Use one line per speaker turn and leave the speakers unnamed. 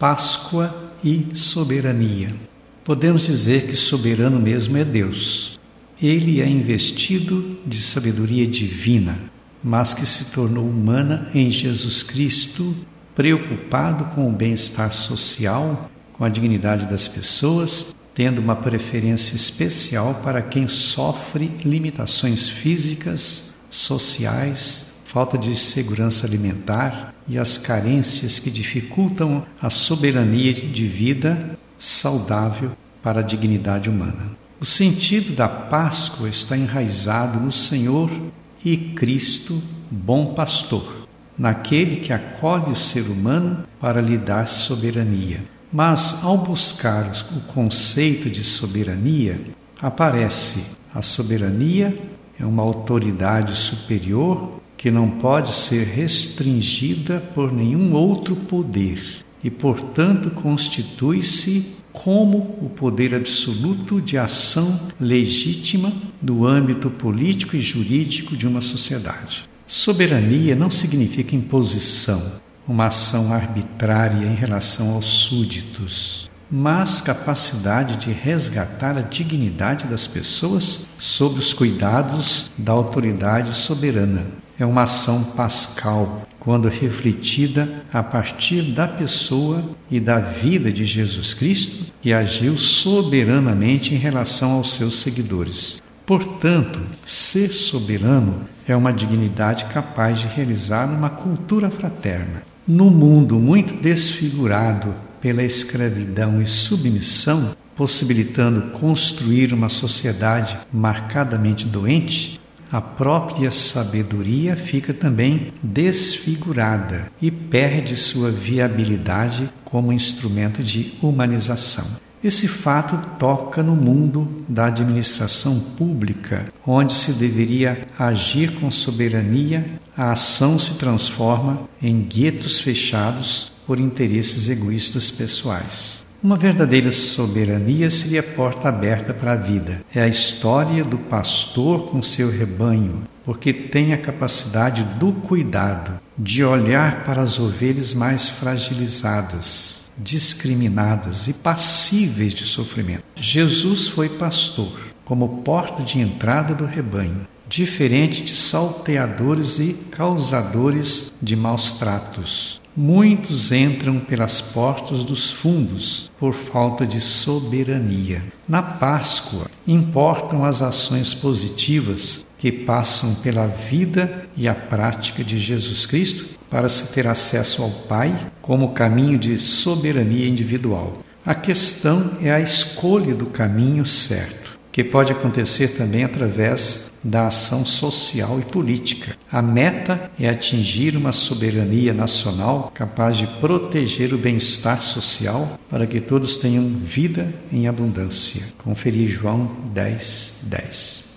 Páscoa e soberania. Podemos dizer que soberano mesmo é Deus. Ele é investido de sabedoria divina, mas que se tornou humana em Jesus Cristo, preocupado com o bem-estar social, com a dignidade das pessoas, tendo uma preferência especial para quem sofre limitações físicas, sociais, falta de segurança alimentar e as carências que dificultam a soberania de vida saudável para a dignidade humana. O sentido da Páscoa está enraizado no Senhor e Cristo, bom pastor, naquele que acolhe o ser humano para lhe dar soberania. Mas ao buscar o conceito de soberania, aparece a soberania é uma autoridade superior que não pode ser restringida por nenhum outro poder e, portanto, constitui-se como o poder absoluto de ação legítima no âmbito político e jurídico de uma sociedade. Soberania não significa imposição, uma ação arbitrária em relação aos súditos, mas capacidade de resgatar a dignidade das pessoas sob os cuidados da autoridade soberana. É uma ação pascal, quando refletida a partir da pessoa e da vida de Jesus Cristo, que agiu soberanamente em relação aos seus seguidores. Portanto, ser soberano é uma dignidade capaz de realizar uma cultura fraterna. No mundo muito desfigurado pela escravidão e submissão, possibilitando construir uma sociedade marcadamente doente, a própria sabedoria fica também desfigurada e perde sua viabilidade como instrumento de humanização. Esse fato toca no mundo da administração pública, onde se deveria agir com soberania, a ação se transforma em guetos fechados por interesses egoístas pessoais. Uma verdadeira soberania seria a porta aberta para a vida. É a história do pastor com seu rebanho, porque tem a capacidade do cuidado, de olhar para as ovelhas mais fragilizadas, discriminadas e passíveis de sofrimento. Jesus foi pastor, como porta de entrada do rebanho, diferente de salteadores e causadores de maus tratos. Muitos entram pelas portas dos fundos por falta de soberania. Na Páscoa, importam as ações positivas que passam pela vida e a prática de Jesus Cristo para se ter acesso ao Pai como caminho de soberania individual. A questão é a escolha do caminho certo que pode acontecer também através da ação social e política. A meta é atingir uma soberania nacional capaz de proteger o bem-estar social para que todos tenham vida em abundância. Conferir João 10, 10.